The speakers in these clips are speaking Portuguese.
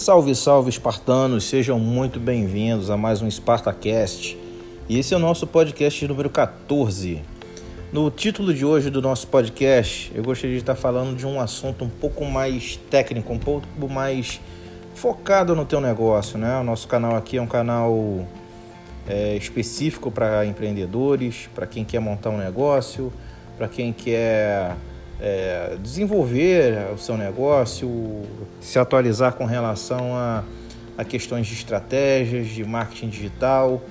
Salve, salve, espartanos! Sejam muito bem-vindos a mais um SpartaCast. E esse é o nosso podcast número 14. No título de hoje do nosso podcast, eu gostaria de estar falando de um assunto um pouco mais técnico, um pouco mais focado no teu negócio, né? O nosso canal aqui é um canal é, específico para empreendedores, para quem quer montar um negócio, para quem quer é, desenvolver o seu negócio, se atualizar com relação a, a questões de estratégias, de marketing digital.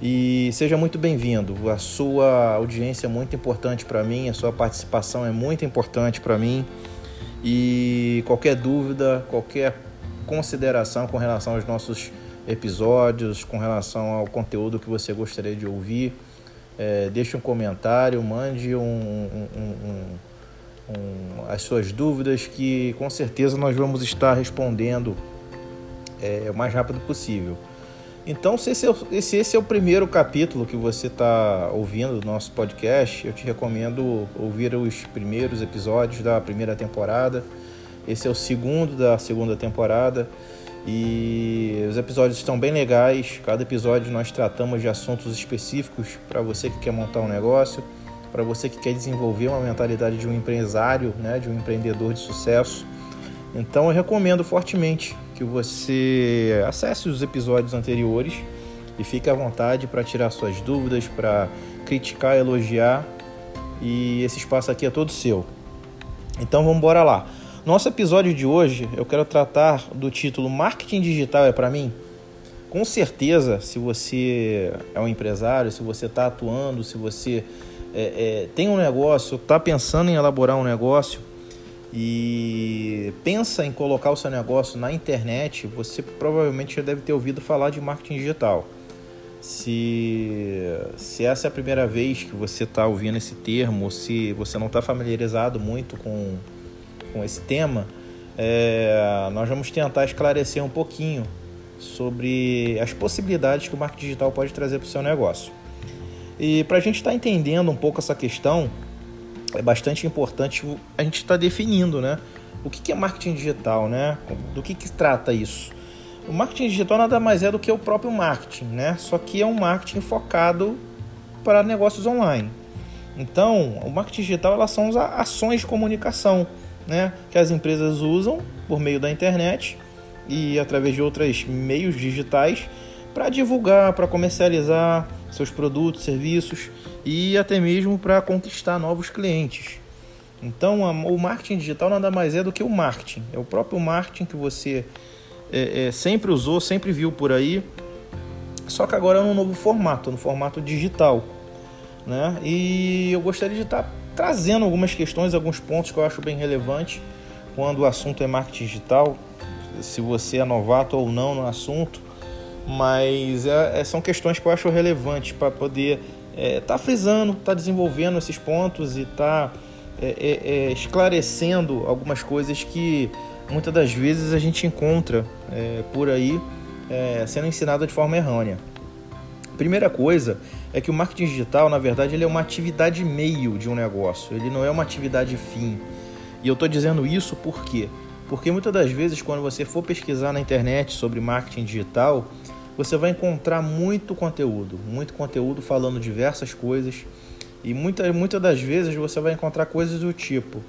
E seja muito bem-vindo. A sua audiência é muito importante para mim, a sua participação é muito importante para mim. E qualquer dúvida, qualquer consideração com relação aos nossos episódios, com relação ao conteúdo que você gostaria de ouvir, é, deixe um comentário, mande um, um, um, as suas dúvidas, que com certeza nós vamos estar respondendo é, o mais rápido possível. Então, se esse, é, se esse é o primeiro capítulo que você está ouvindo do nosso podcast, eu te recomendo ouvir os primeiros episódios da primeira temporada. Esse é o segundo da segunda temporada. E os episódios estão bem legais. Cada episódio nós tratamos de assuntos específicos para você que quer montar um negócio para você que quer desenvolver uma mentalidade de um empresário, né, de um empreendedor de sucesso. Então eu recomendo fortemente que você acesse os episódios anteriores e fique à vontade para tirar suas dúvidas, para criticar, elogiar. E esse espaço aqui é todo seu. Então vamos embora lá. Nosso episódio de hoje eu quero tratar do título Marketing Digital é para mim. Com certeza, se você é um empresário, se você está atuando, se você é, é, tem um negócio, está pensando em elaborar um negócio e pensa em colocar o seu negócio na internet, você provavelmente já deve ter ouvido falar de marketing digital. Se, se essa é a primeira vez que você está ouvindo esse termo, se você não está familiarizado muito com, com esse tema, é, nós vamos tentar esclarecer um pouquinho sobre as possibilidades que o marketing digital pode trazer para o seu negócio. E para a gente estar tá entendendo um pouco essa questão, é bastante importante a gente estar tá definindo, né? O que é marketing digital, né? Do que, que trata isso? O marketing digital nada mais é do que o próprio marketing, né? Só que é um marketing focado para negócios online. Então, o marketing digital elas são as ações de comunicação, né? Que as empresas usam por meio da internet e através de outros meios digitais para divulgar, para comercializar seus produtos, serviços e até mesmo para conquistar novos clientes. Então, o marketing digital nada mais é do que o marketing. É o próprio marketing que você é, é, sempre usou, sempre viu por aí, só que agora é num novo formato, no formato digital. Né? E eu gostaria de estar trazendo algumas questões, alguns pontos que eu acho bem relevantes quando o assunto é marketing digital, se você é novato ou não no assunto, mas é, é, são questões que eu acho relevantes para poder estar é, tá frisando, estar tá desenvolvendo esses pontos e estar tá, é, é, é, esclarecendo algumas coisas que muitas das vezes a gente encontra por aí sendo ensinado de forma errônea. Primeira coisa é que o marketing digital, na verdade, ele é uma atividade meio de um negócio, ele não é uma atividade fim. E eu estou dizendo isso por quê? Porque muitas das vezes, quando você for pesquisar na internet sobre marketing digital, você vai encontrar muito conteúdo, muito conteúdo falando diversas coisas e muitas, muitas das vezes você vai encontrar coisas do tipo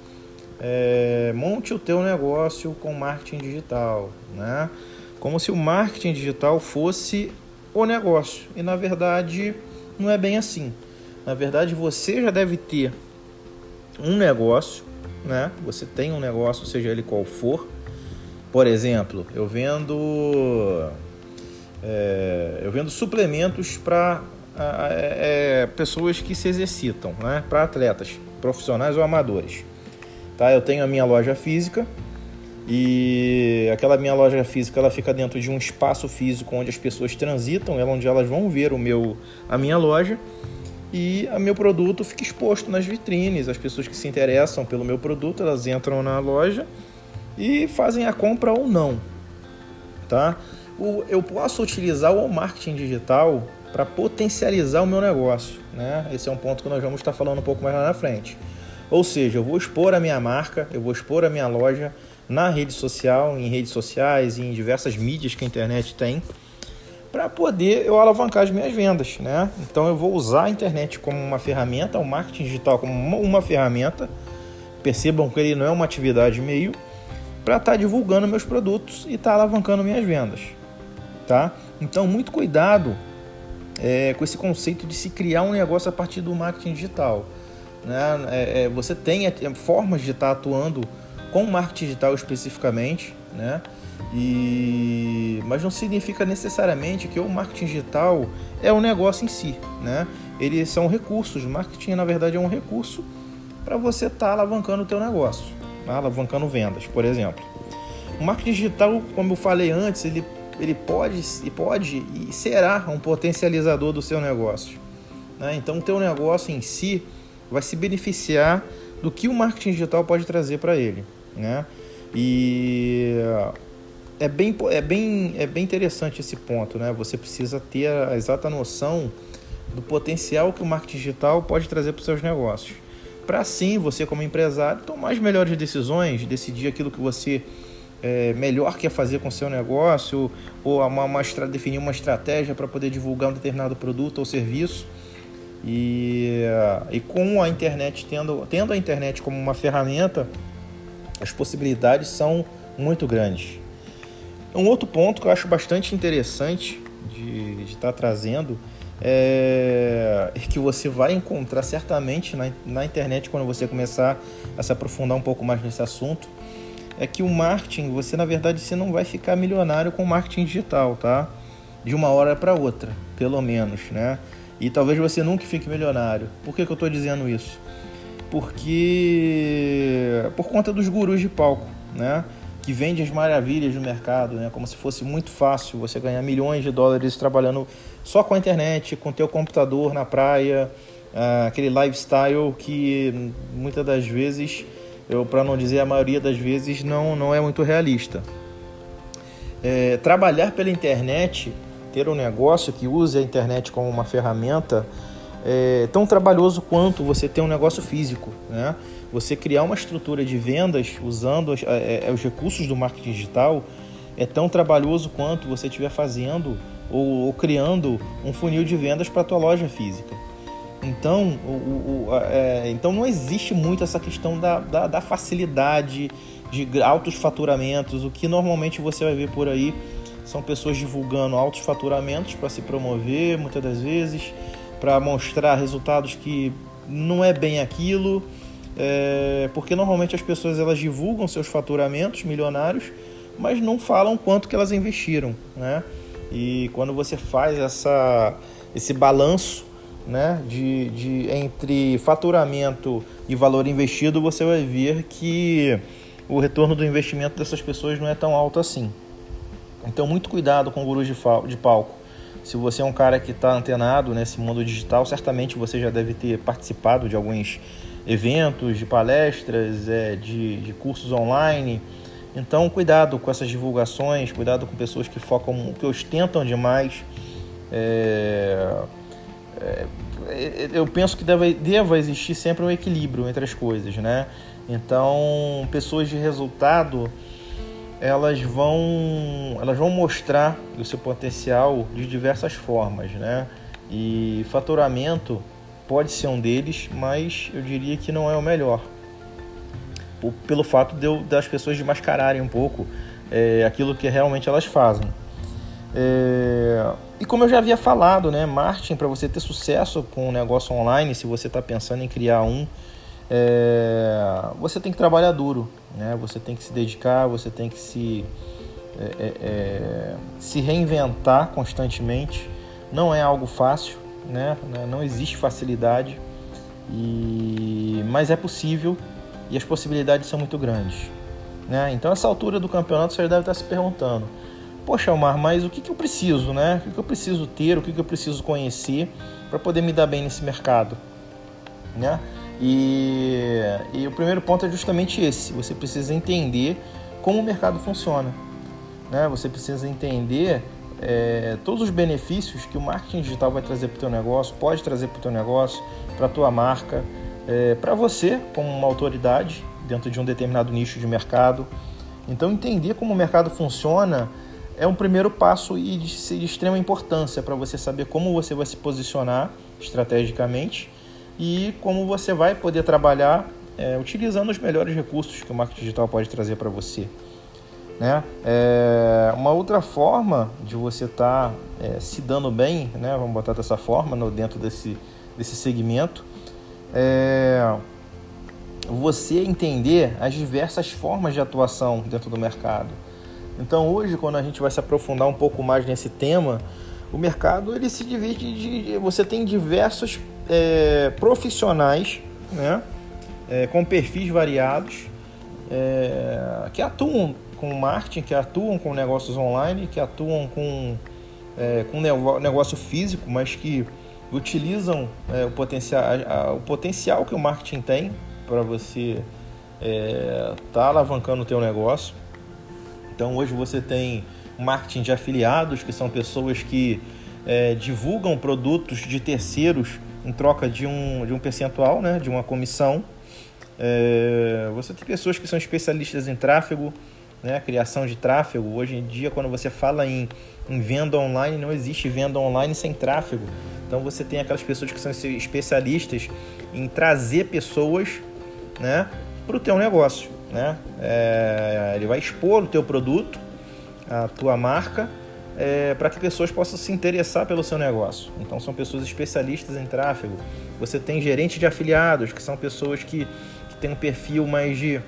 é, monte o teu negócio com marketing digital, né? Como se o marketing digital fosse o negócio e na verdade não é bem assim. Na verdade você já deve ter um negócio, né? Você tem um negócio, seja ele qual for. Por exemplo, eu vendo é, eu vendo suplementos para é, pessoas que se exercitam, né? para atletas profissionais ou amadores. Tá? Eu tenho a minha loja física e aquela minha loja física ela fica dentro de um espaço físico onde as pessoas transitam, é onde elas vão ver o meu, a minha loja e o meu produto fica exposto nas vitrines. As pessoas que se interessam pelo meu produto elas entram na loja e fazem a compra ou não, tá? Eu posso utilizar o marketing digital para potencializar o meu negócio. Né? Esse é um ponto que nós vamos estar falando um pouco mais lá na frente. Ou seja, eu vou expor a minha marca, eu vou expor a minha loja na rede social, em redes sociais, em diversas mídias que a internet tem, para poder eu alavancar as minhas vendas, né? Então eu vou usar a internet como uma ferramenta, o marketing digital como uma, uma ferramenta. Percebam que ele não é uma atividade meio para estar tá divulgando meus produtos e estar tá alavancando minhas vendas, tá? Então muito cuidado é, com esse conceito de se criar um negócio a partir do marketing digital. Né? É, é, você tem é, formas de estar atuando com marketing digital especificamente, né? E... Mas não significa necessariamente que o marketing digital é o negócio em si, né? Eles são recursos. Marketing, na verdade, é um recurso para você estar tá alavancando o teu negócio, tá? alavancando vendas, por exemplo. O marketing digital, como eu falei antes, ele, ele pode, pode e será um potencializador do seu negócio. Né? Então, o teu negócio em si vai se beneficiar do que o marketing digital pode trazer para ele, né? E é bem, é, bem, é bem interessante esse ponto, né? Você precisa ter a exata noção do potencial que o marketing digital pode trazer para os seus negócios. Para assim você, como empresário, tomar as melhores decisões, decidir aquilo que você é, melhor quer fazer com seu negócio, ou uma, uma, definir uma estratégia para poder divulgar um determinado produto ou serviço. E, e com a internet, tendo, tendo a internet como uma ferramenta, as possibilidades são muito grandes. Um outro ponto que eu acho bastante interessante de estar tá trazendo é, que você vai encontrar certamente na, na internet quando você começar a se aprofundar um pouco mais nesse assunto é que o marketing, você na verdade você não vai ficar milionário com marketing digital, tá? De uma hora para outra, pelo menos, né? E talvez você nunca fique milionário. Por que, que eu estou dizendo isso? Porque por conta dos gurus de palco, né? que vende as maravilhas do mercado, né? como se fosse muito fácil você ganhar milhões de dólares trabalhando só com a internet, com teu computador na praia, uh, aquele lifestyle que muitas das vezes, eu para não dizer a maioria das vezes, não, não é muito realista. É, trabalhar pela internet, ter um negócio que use a internet como uma ferramenta, é tão trabalhoso quanto você ter um negócio físico, né? Você criar uma estrutura de vendas usando os, é, é, os recursos do marketing digital é tão trabalhoso quanto você estiver fazendo ou, ou, criando um funil de vendas para a tua loja física. Então, o, o, é, então não existe muito essa questão da, da, da facilidade de altos faturamentos. O que normalmente você vai ver por aí são pessoas divulgando altos faturamentos para se promover, muitas das vezes, para mostrar resultados que não é bem aquilo é, porque normalmente as pessoas elas divulgam seus faturamentos milionários, mas não falam quanto que elas investiram, né? E quando você faz essa, esse balanço né, de, de, entre faturamento e valor investido, você vai ver que o retorno do investimento dessas pessoas não é tão alto assim. Então, muito cuidado com gurus de, de palco. Se você é um cara que está antenado nesse mundo digital, certamente você já deve ter participado de alguns eventos, de palestras, é, de, de cursos online. Então, cuidado com essas divulgações, cuidado com pessoas que focam, que ostentam demais. É, eu penso que deve, deva existir sempre um equilíbrio entre as coisas, né? Então, pessoas de resultado, elas vão, elas vão mostrar o seu potencial de diversas formas, né? E faturamento pode ser um deles, mas eu diria que não é o melhor. Pelo fato de eu, das pessoas desmascararem um pouco é, aquilo que realmente elas fazem. É, e como eu já havia falado, né, marketing, para você ter sucesso com um negócio online, se você está pensando em criar um, é, você tem que trabalhar duro, né? você tem que se dedicar, você tem que se, é, é, é se reinventar constantemente. Não é algo fácil, né? Não existe facilidade, e... mas é possível e as possibilidades são muito grandes. Né? Então, essa altura do campeonato, você deve estar se perguntando: Poxa, Omar, mas o que, que eu preciso, né? O que, que eu preciso ter, o que, que eu preciso conhecer para poder me dar bem nesse mercado? Né? E, e o primeiro ponto é justamente esse: você precisa entender como o mercado funciona. Né? Você precisa entender é, todos os benefícios que o marketing digital vai trazer para o teu negócio, pode trazer para o teu negócio, para a tua marca, é, para você como uma autoridade dentro de um determinado nicho de mercado. Então, entender como o mercado funciona é um primeiro passo e de, de extrema importância para você saber como você vai se posicionar estrategicamente e como você vai poder trabalhar é, utilizando os melhores recursos que o marketing digital pode trazer para você. Né? É, uma outra forma de você estar tá, é, se dando bem, né? vamos botar dessa forma, no, dentro desse, desse segmento, é você entender as diversas formas de atuação dentro do mercado. Então hoje, quando a gente vai se aprofundar um pouco mais nesse tema, o mercado ele se divide de, você tem diversos é, profissionais, né, é, com perfis variados, é, que atuam com marketing, que atuam com negócios online, que atuam com, é, com negócio físico, mas que utilizam é, o, potencial, o potencial que o marketing tem para você estar é, tá alavancando o teu negócio. Então hoje você tem marketing de afiliados, que são pessoas que é, divulgam produtos de terceiros em troca de um, de um percentual, né, de uma comissão. É, você tem pessoas que são especialistas em tráfego, né, criação de tráfego. Hoje em dia, quando você fala em, em venda online, não existe venda online sem tráfego. Então você tem aquelas pessoas que são especialistas em trazer pessoas né, para o teu negócio. Né? É, ele vai expor o teu produto, a tua marca, é, para que pessoas possam se interessar pelo seu negócio. Então são pessoas especialistas em tráfego. Você tem gerente de afiliados, que são pessoas que, que têm um perfil mais de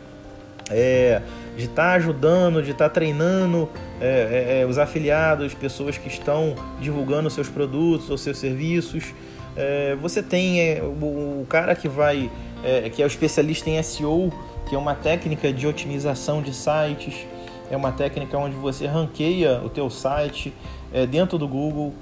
é, de estar tá ajudando, de estar tá treinando é, é, é, os afiliados, pessoas que estão divulgando seus produtos ou seus serviços. É, você tem o, o, cara que vai, que é o especialista em SEO, que é uma técnica de otimização de sites, é uma técnica onde você ranqueia o teu site dentro do Google.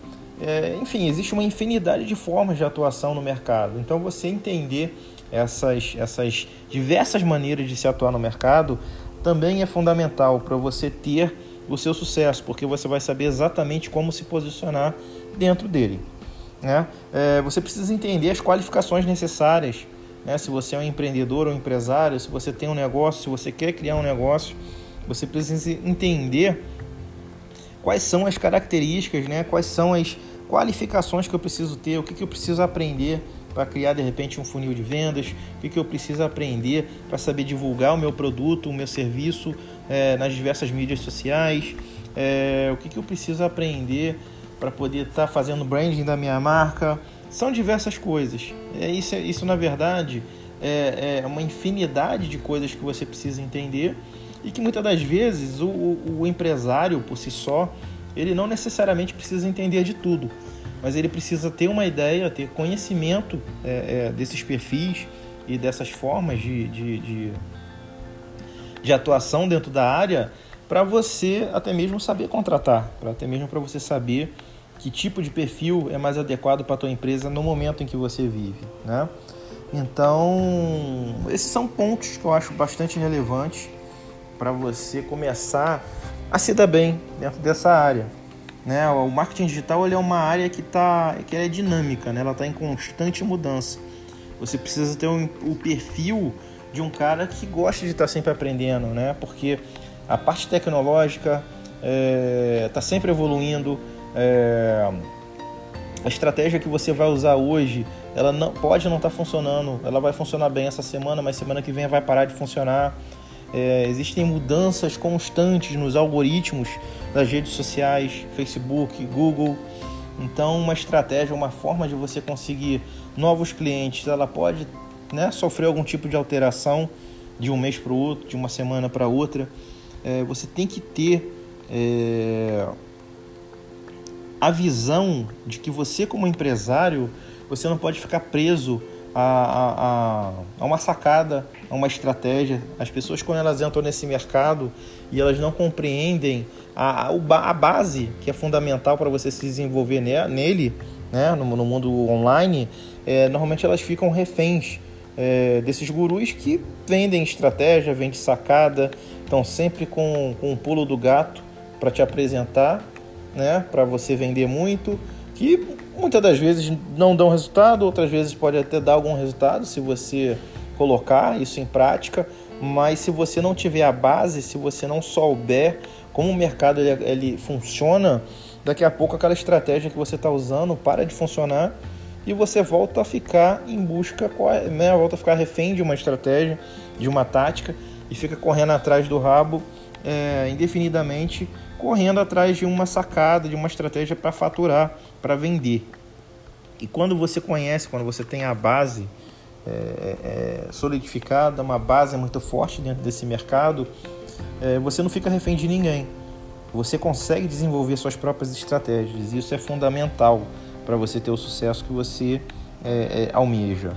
enfim, existe uma infinidade de formas de atuação no mercado. Então você entender essas, essas diversas maneiras de se atuar no mercado também é fundamental para você ter o seu sucesso, porque você vai saber exatamente como se posicionar dentro dele. Né? É, você precisa entender as qualificações necessárias. Né? Se você é um empreendedor ou empresário, se você tem um negócio, se você quer criar um negócio, você precisa entender quais são as características, né? quais são as qualificações que eu preciso ter, o que, que eu preciso aprender para criar de repente um funil de vendas, o que, que eu preciso aprender para saber divulgar o meu produto, o meu serviço é, nas diversas mídias sociais, é, o que, que eu preciso aprender para poder estar tá fazendo branding da minha marca. São diversas coisas. É, isso, isso na verdade, é, é uma infinidade de coisas que você precisa entender e que muitas das vezes o, o, o empresário por si só ele não necessariamente precisa entender de tudo mas ele precisa ter uma ideia, ter conhecimento é, é, desses perfis e dessas formas de, de, de, de atuação dentro da área para você até mesmo saber contratar, para até mesmo para você saber que tipo de perfil é mais adequado para a tua empresa no momento em que você vive, né? Então, esses são pontos que eu acho bastante relevantes para você começar a se dar bem dentro dessa área. Né? O marketing digital é uma área que, tá, que é dinâmica, né? ela está em constante mudança. Você precisa ter um, o perfil de um cara que gosta de estar tá sempre aprendendo, né? porque a parte tecnológica está é, tá sempre evoluindo. É, a estratégia que você vai usar hoje, ela não pode não estar tá funcionando. Ela vai funcionar bem essa semana, mas semana que vem vai parar de funcionar. É, existem mudanças constantes nos algoritmos das redes sociais, Facebook, Google. Então, uma estratégia, uma forma de você conseguir novos clientes, ela pode né, sofrer algum tipo de alteração de um mês para o outro, de uma semana para outra. É, você tem que ter é, a visão de que você, como empresário, você não pode ficar preso a, a, a, uma sacada, a uma estratégia. As pessoas, quando elas entram nesse mercado e elas não compreendem a, a base que é fundamental para você se desenvolver nele, né, no, no mundo online, é, normalmente elas ficam reféns é, desses gurus que vendem estratégia, vendem sacada, estão sempre com, com um pulo do gato para te apresentar, né, para você vender muito, que muitas das vezes não dão resultado, outras vezes pode até dar algum resultado se você colocar isso em prática, mas se você não tiver a base, se você não souber como o mercado ele, ele funciona, daqui a pouco aquela estratégia que você está usando para de funcionar e você volta a ficar em busca, né, volta a ficar refém de uma estratégia, de uma tática e fica correndo atrás do rabo é, indefinidamente, correndo atrás de uma sacada, de uma estratégia para faturar, para vender. E quando você conhece, quando você tem a base é, é, solidificada, uma base muito forte dentro desse mercado, é, você não fica refém de ninguém. Você consegue desenvolver suas próprias estratégias. Isso é fundamental para você ter o sucesso que você é, é, almeja.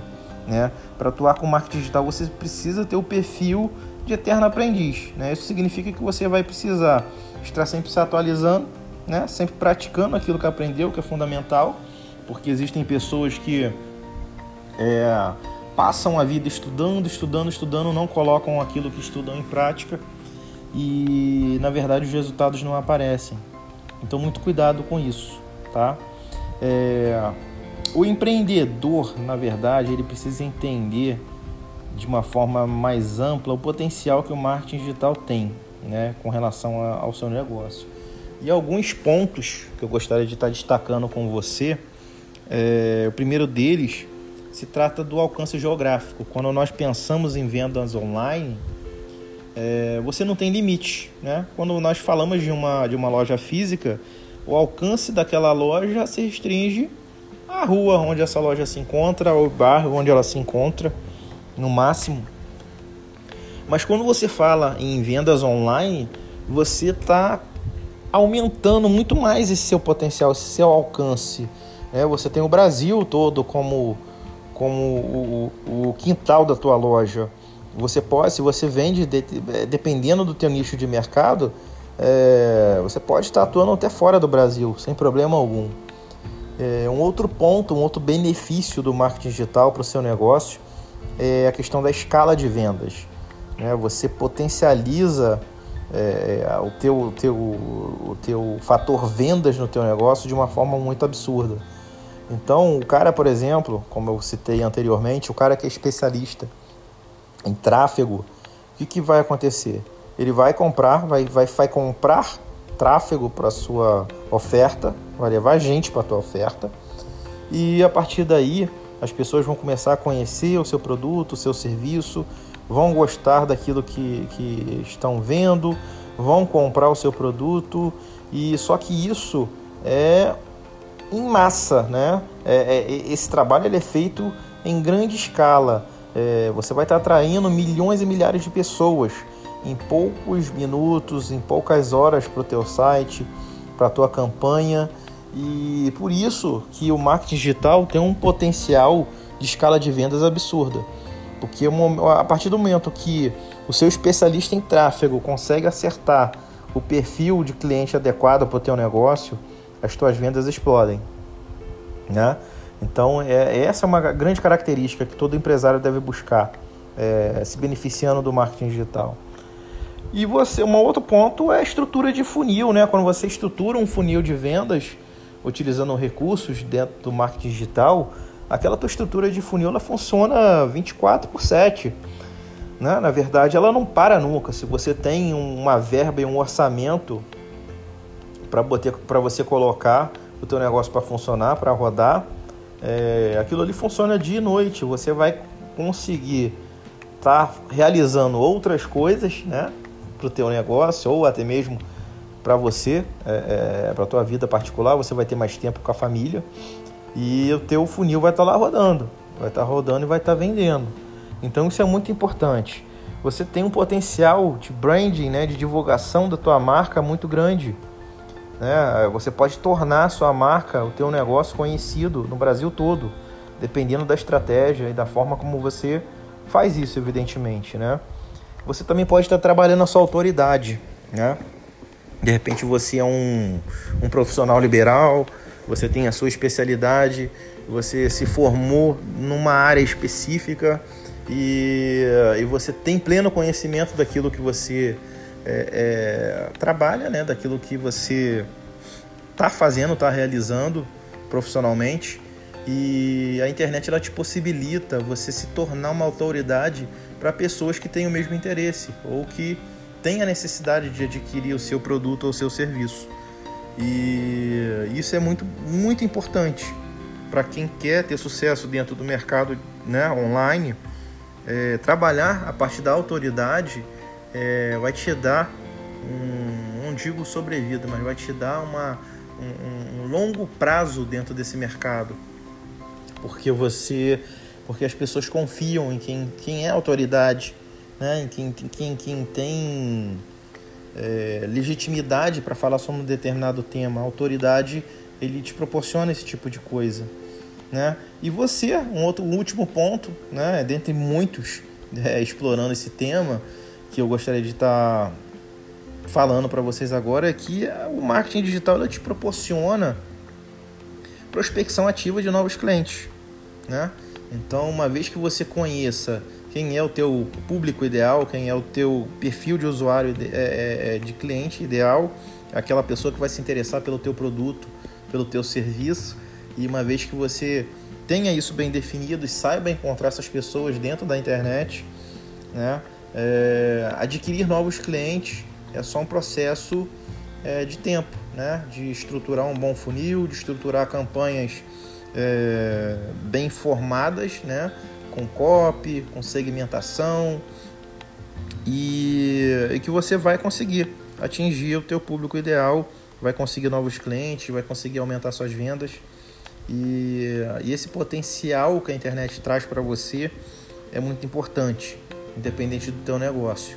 Né? Para atuar com marketing digital, você precisa ter o perfil de eterno aprendiz. Né? Isso significa que você vai precisar estar sempre se atualizando, né? sempre praticando aquilo que aprendeu, que é fundamental, porque existem pessoas que é, passam a vida estudando, estudando, estudando, não colocam aquilo que estudam em prática e na verdade os resultados não aparecem. Então muito cuidado com isso, tá? É, o empreendedor, na verdade, ele precisa entender de uma forma mais ampla o potencial que o marketing digital tem, né, com relação ao seu negócio. E alguns pontos que eu gostaria de estar destacando com você, é, o primeiro deles se trata do alcance geográfico. Quando nós pensamos em vendas online, é, você não tem limite, né? Quando nós falamos de uma, de uma loja física, o alcance daquela loja se restringe à rua onde essa loja se encontra, ao bairro onde ela se encontra, no máximo. Mas quando você fala em vendas online, você está aumentando muito mais esse seu potencial, esse seu alcance. Né? Você tem o Brasil todo como, como o, o quintal da tua loja. Você pode, se você vende, é, dependendo do teu nicho de mercado, é, você pode estar atuando até fora do Brasil, sem problema algum. É, um outro ponto, um outro benefício do marketing digital para o seu negócio é a questão da escala de vendas. Né? Você potencializa é, o, teu, teu, o teu fator vendas no teu negócio de uma forma muito absurda. Então, o cara, por exemplo, como eu citei anteriormente, o cara que é especialista em tráfego, o que, que vai acontecer? Ele vai comprar, vai, vai, vai comprar tráfego para sua oferta, vai levar gente para a tua oferta, e a partir daí as pessoas vão começar a conhecer o seu produto, o seu serviço, vão gostar daquilo que, que estão vendo, vão comprar o seu produto, e só que isso é em massa, né? É, é, esse trabalho ele é feito em grande escala. É, você vai estar atraindo milhões e milhares de pessoas em poucos minutos, em poucas horas para o teu site, para a tua campanha. E por isso que o marketing digital tem um potencial de escala de vendas absurda. Porque a partir do momento que o seu especialista em tráfego consegue acertar o perfil de cliente adequado para o teu negócio, as tuas vendas explodem. Né? Então, é, essa é uma grande característica que todo empresário deve buscar, é, se beneficiando do marketing digital. E você, um outro ponto é a estrutura de funil, né? Quando você estrutura um funil de vendas utilizando recursos dentro do marketing digital, aquela tua estrutura de funil ela funciona 24 por 7. Né? Na verdade, ela não para nunca. Se você tem uma verba e um orçamento para você colocar o teu negócio para funcionar, para rodar, é, aquilo ali funciona dia e noite. Você vai conseguir estar tá realizando outras coisas, né? para o teu negócio ou até mesmo para você, é, é, para a tua vida particular, você vai ter mais tempo com a família e o teu funil vai estar tá lá rodando, vai estar tá rodando e vai estar tá vendendo. Então isso é muito importante. Você tem um potencial de branding, né, de divulgação da tua marca muito grande. Né? Você pode tornar a sua marca, o teu negócio conhecido no Brasil todo, dependendo da estratégia e da forma como você faz isso, evidentemente, né? Você também pode estar trabalhando a sua autoridade, né? De repente você é um, um profissional liberal, você tem a sua especialidade, você se formou numa área específica e, e você tem pleno conhecimento daquilo que você é, é, trabalha, né? daquilo que você está fazendo, está realizando profissionalmente E a internet ela te possibilita você se tornar uma autoridade para pessoas que têm o mesmo interesse ou que têm a necessidade de adquirir o seu produto ou o seu serviço. E isso é muito, muito importante para quem quer ter sucesso dentro do mercado né, online. É, trabalhar a partir da autoridade é, vai te dar um, não digo sobrevida, mas vai te dar uma, um, um longo prazo dentro desse mercado, porque você, porque as pessoas confiam em quem, quem é autoridade, né, em quem, quem, quem tem é, legitimidade para falar sobre um determinado tema. Autoridade ele te proporciona esse tipo de coisa, né? E você, um outro um último ponto, né, dentre muitos, é, explorando esse tema que eu gostaria de estar tá falando para vocês agora é que o marketing digital te proporciona prospecção ativa de novos clientes, né? Então, uma vez que você conheça quem é o teu público ideal, quem é o teu perfil de usuário de, é, é, é, de cliente ideal, aquela pessoa que vai se interessar pelo teu produto, pelo teu serviço, e uma vez que você tenha isso bem definido e saiba encontrar essas pessoas dentro da internet, né? É, adquirir novos clientes é só um processo é, de tempo, né? De estruturar um bom funil, de estruturar campanhas é, bem formadas, né? Com copy, com segmentação e, e que você vai conseguir atingir o teu público ideal, vai conseguir novos clientes, vai conseguir aumentar suas vendas e, e esse potencial que a internet traz para você é muito importante, independente do teu negócio,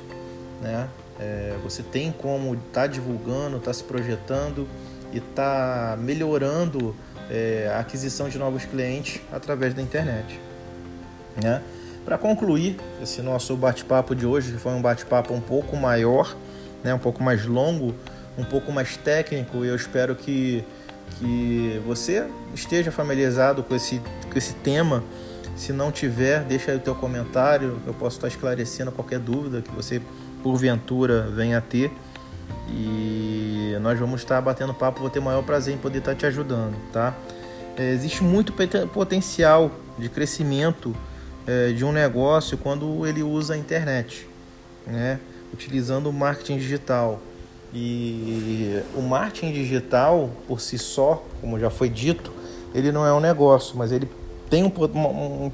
né? É, você tem como estar tá divulgando, estar tá se projetando e estar tá melhorando é, a aquisição de novos clientes através da internet. Né? Para concluir esse nosso bate-papo de hoje, que foi um bate-papo um pouco maior, né? um pouco mais longo, um pouco mais técnico, eu espero que, que você esteja familiarizado com esse, com esse tema. Se não tiver, deixa aí o teu comentário, eu posso estar esclarecendo qualquer dúvida que você porventura venha a ter. E nós vamos estar batendo papo, vou ter o maior prazer em poder estar te ajudando, tá? É, existe muito potencial de crescimento é, de um negócio quando ele usa a internet, né? utilizando o marketing digital. E o marketing digital, por si só, como já foi dito, ele não é um negócio, mas ele tem um,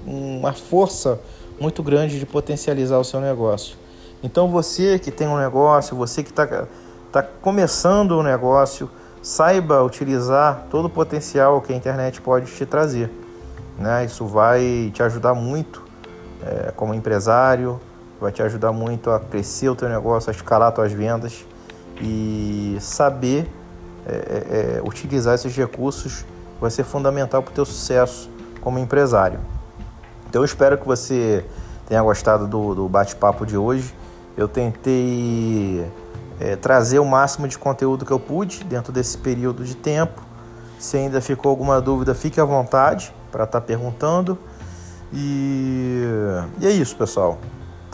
uma, força muito grande de potencializar o seu negócio. Então você que tem um negócio, você que está tá começando o um negócio, saiba utilizar todo o potencial que a internet pode te trazer. Né? Isso vai te ajudar muito é, como empresário, vai te ajudar muito a crescer o teu negócio, a escalar tuas vendas e saber é, é, é, utilizar esses recursos vai ser fundamental para o teu sucesso como empresário. Então eu espero que você tenha gostado do, do bate-papo de hoje. Eu tentei é, trazer o máximo de conteúdo que eu pude dentro desse período de tempo. Se ainda ficou alguma dúvida, fique à vontade para estar tá perguntando. E, e é isso, pessoal.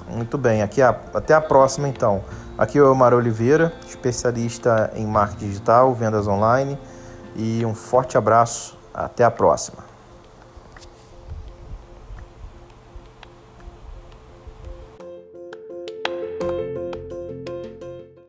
Muito bem, aqui a, até a próxima então. Aqui é o Omar Oliveira, especialista em marketing digital, vendas online. E um forte abraço, até a próxima.